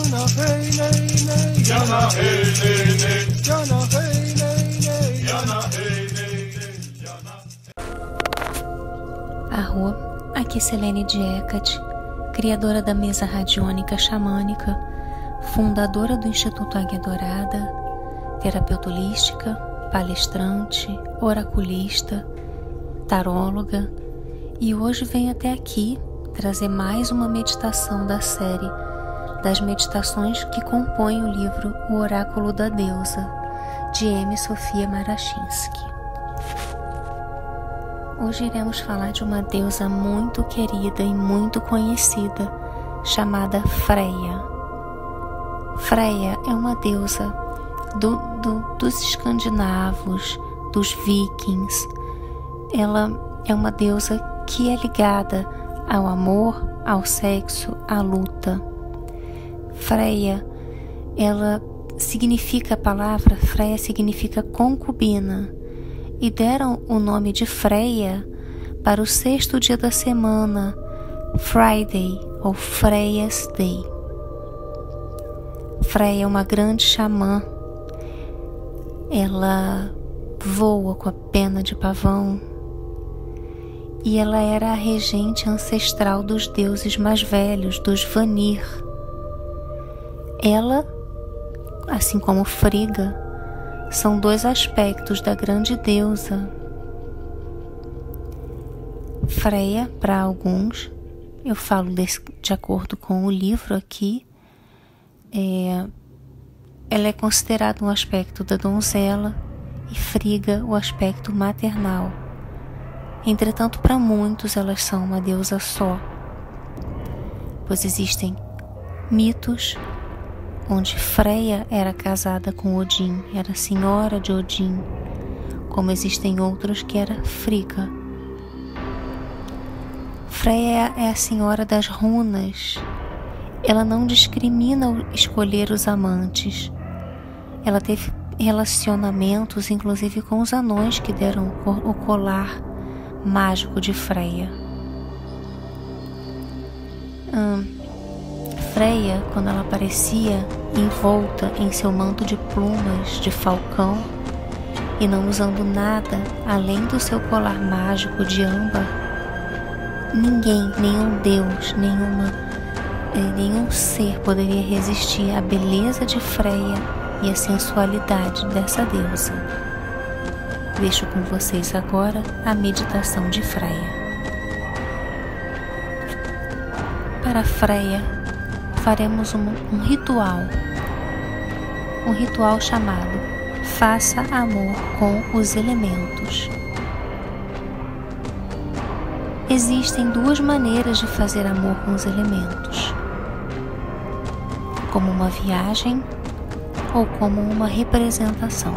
Yana hey nay nay. Yana hey nay nay. Yana hey nay nay. Yana hey nay nay. Yana. Arro, aqui Selene Diecat, criadora da mesa radiônica xamânica, fundadora do Instituto Águia Dourada, terapeuta holística, palestrante, oraculista, taróloga, e hoje venho até aqui trazer mais uma meditação da série das meditações que compõem o livro O Oráculo da Deusa, de M. Sofia Marachinsky. Hoje iremos falar de uma deusa muito querida e muito conhecida, chamada Freya. Freya é uma deusa do, do, dos escandinavos, dos vikings. Ela é uma deusa que é ligada ao amor, ao sexo, à luta. Freia, ela significa a palavra Freia significa concubina e deram o nome de Freia para o sexto dia da semana, Friday ou Freia's Day. Freia é uma grande xamã. Ela voa com a pena de pavão e ela era a regente ancestral dos deuses mais velhos, dos Vanir. Ela, assim como Frigga, são dois aspectos da grande deusa. Freia, para alguns, eu falo desse, de acordo com o livro aqui, é, ela é considerada um aspecto da donzela e Frigga o aspecto maternal. Entretanto, para muitos elas são uma deusa só, pois existem mitos onde Freia era casada com Odin, era senhora de Odin, como existem outros que era Frigga. Freia é a senhora das runas. Ela não discrimina escolher os amantes. Ela teve relacionamentos, inclusive com os anões que deram o colar mágico de Freia. Hum, Freia, quando ela aparecia envolta em seu manto de plumas de falcão e não usando nada além do seu colar mágico de âmbar, ninguém, nenhum deus, nenhuma, eh, nenhum ser poderia resistir à beleza de Freia e à sensualidade dessa deusa. Deixo com vocês agora a meditação de Freia. Para Freia, faremos um, um ritual, um ritual chamado Faça Amor com os Elementos. Existem duas maneiras de fazer amor com os elementos: como uma viagem ou como uma representação.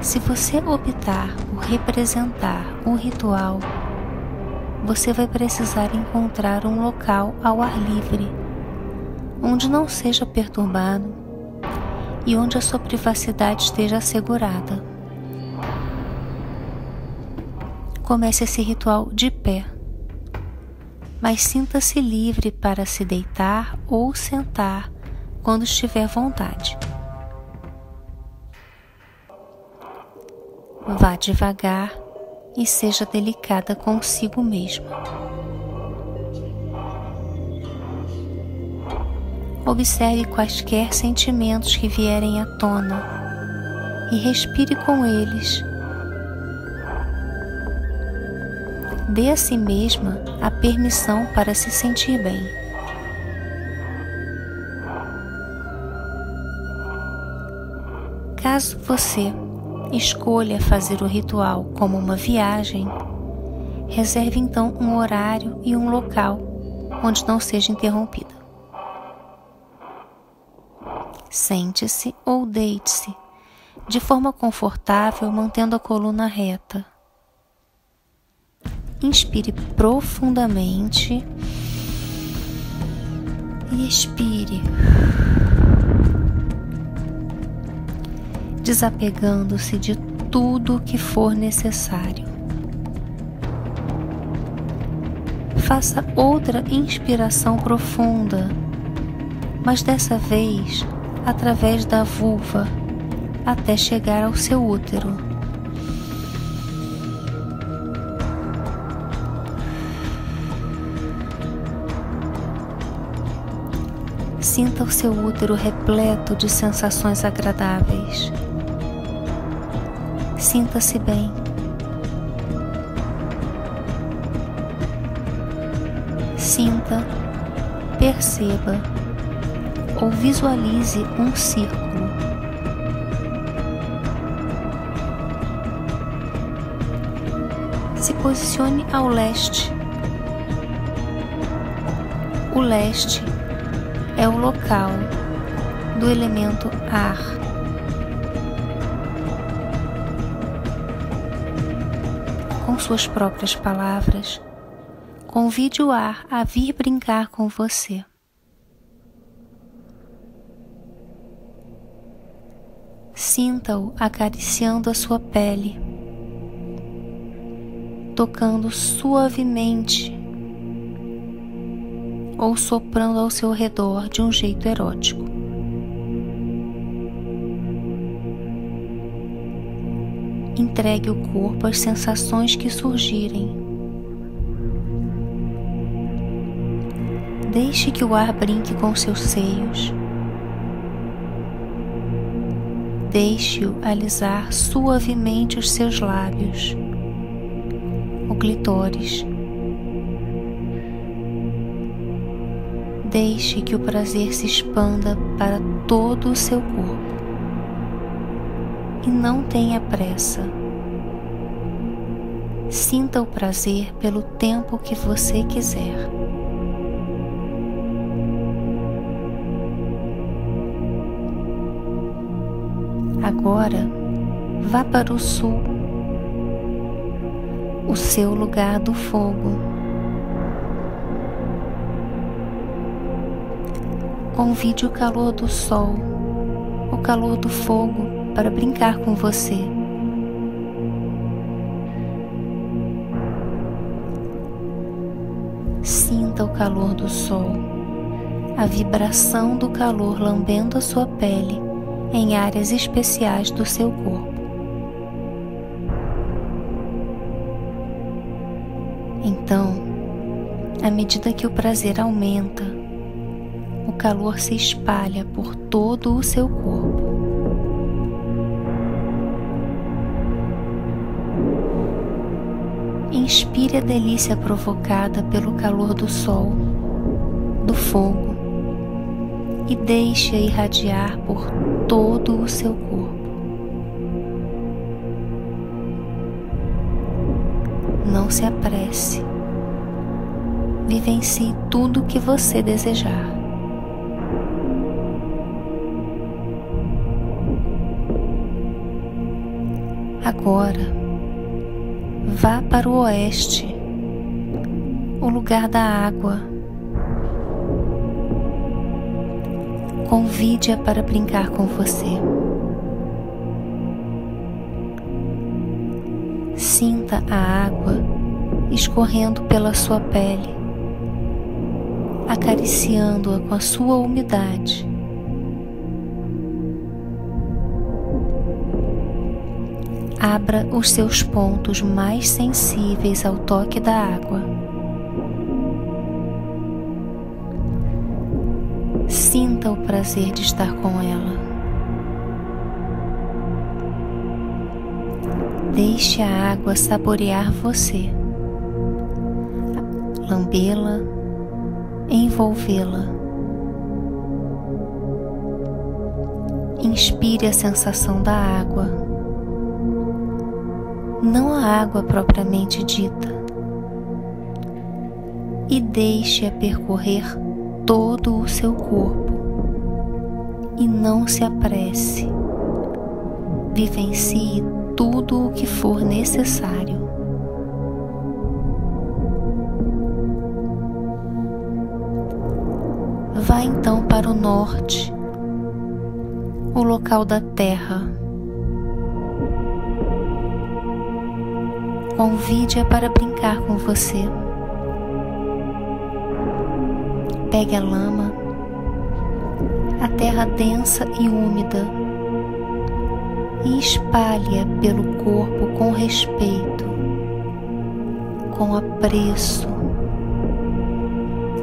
Se você optar por representar um ritual, você vai precisar encontrar um local ao ar livre, onde não seja perturbado e onde a sua privacidade esteja assegurada. Comece esse ritual de pé, mas sinta-se livre para se deitar ou sentar quando estiver vontade. Vá devagar e seja delicada consigo mesma. Observe quaisquer sentimentos que vierem à tona e respire com eles. Dê a si mesma a permissão para se sentir bem. Caso você escolha fazer o ritual como uma viagem, reserve então um horário e um local onde não seja interrompida. Sente-se ou deite-se de forma confortável, mantendo a coluna reta. Inspire profundamente e expire. Desapegando-se de tudo o que for necessário. Faça outra inspiração profunda mas dessa vez através da vulva até chegar ao seu útero. Sinta o seu útero repleto de sensações agradáveis. Sinta-se bem. Sinta, perceba ou visualize um círculo. Se posicione ao leste. O leste é o local do elemento ar. Com suas próprias palavras, convide o ar a vir brincar com você. Sinta-o acariciando a sua pele, tocando suavemente ou soprando ao seu redor de um jeito erótico. Entregue o corpo às sensações que surgirem. Deixe que o ar brinque com seus seios. Deixe-o alisar suavemente os seus lábios, o clitóris Deixe que o prazer se expanda para todo o seu corpo e não tenha pressa. Sinta o prazer pelo tempo que você quiser. Agora, vá para o sul, o seu lugar do fogo. Convide o calor do sol, o calor do fogo para brincar com você. Sinta o calor do sol, a vibração do calor lambendo a sua pele em áreas especiais do seu corpo. Então, à medida que o prazer aumenta, calor se espalha por todo o seu corpo. Inspire a delícia provocada pelo calor do sol, do fogo, e deixe-a irradiar por todo o seu corpo. Não se apresse. Vivencie tudo o que você desejar. Agora, vá para o oeste, o lugar da água. Convide-a para brincar com você. Sinta a água escorrendo pela sua pele, acariciando-a com a sua umidade. Abra os seus pontos mais sensíveis ao toque da água. Sinta o prazer de estar com ela. Deixe a água saborear você, lambê-la, envolvê-la. Inspire a sensação da água não a água propriamente dita, e deixe-a percorrer todo o seu corpo e não se apresse. Vivencie tudo o que for necessário. Vá então para o norte, o local da terra Convide-a para brincar com você. Pegue a lama, a terra densa e úmida e espalhe-a pelo corpo com respeito, com apreço,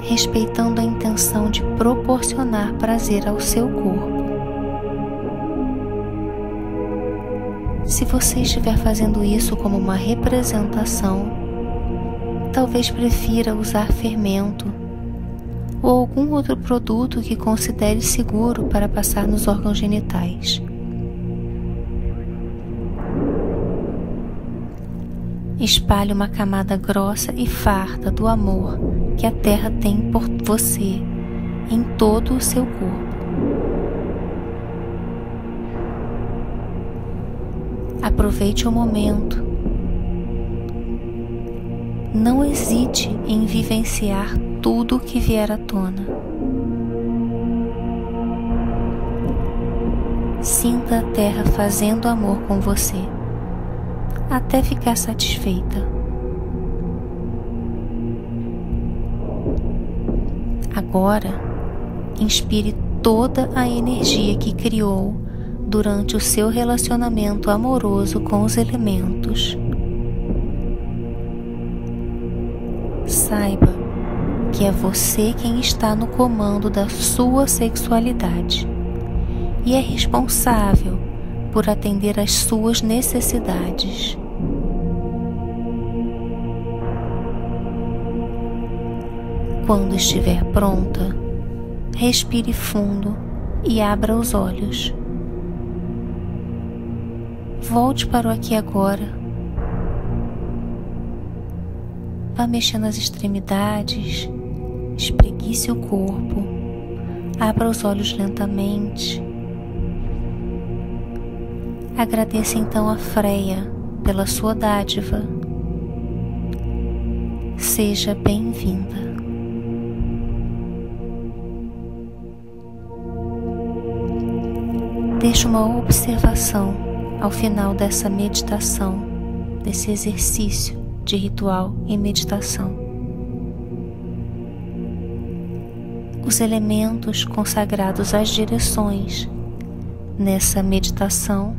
respeitando a intenção de proporcionar prazer ao seu corpo. Se você estiver fazendo isso como uma representação, talvez prefira usar fermento ou algum outro produto que considere seguro para passar nos órgãos genitais. Espalhe uma camada grossa e farta do amor que a Terra tem por você em todo o seu corpo. Aproveite o momento. Não hesite em vivenciar tudo o que vier à tona. Sinta a terra fazendo amor com você, até ficar satisfeita. Agora, inspire toda a energia que criou durante o seu relacionamento amoroso com os elementos. Saiba que é você quem está no comando da sua sexualidade e é responsável por atender às suas necessidades. Quando estiver pronta, respire fundo e abra os olhos. Volte para o aqui agora. Vá mexendo as extremidades, espreguice o corpo, abra os olhos lentamente. Agradeça então a Freia pela sua dádiva. Seja bem-vinda. Deixe uma observação ao final dessa meditação, desse exercício de ritual e meditação. Os elementos consagrados às direções nessa meditação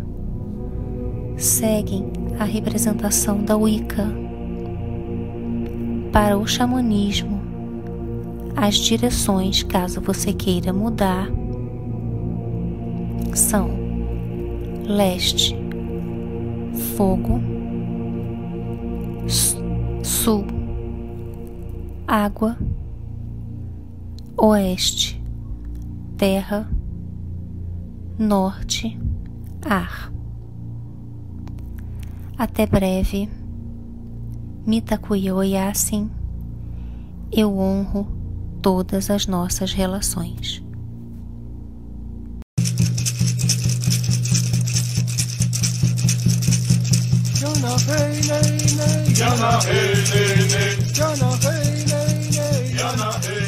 seguem a representação da Wicca. Para o xamanismo, as direções, caso você queira mudar, são leste, fogo, sul, água, oeste, terra, norte, ar. Até breve, Mitakuya Oyasin, eu honro todas as nossas relações. Hey nay nay. Yana hey nay nay. Yana hey nay nay. Yana hey.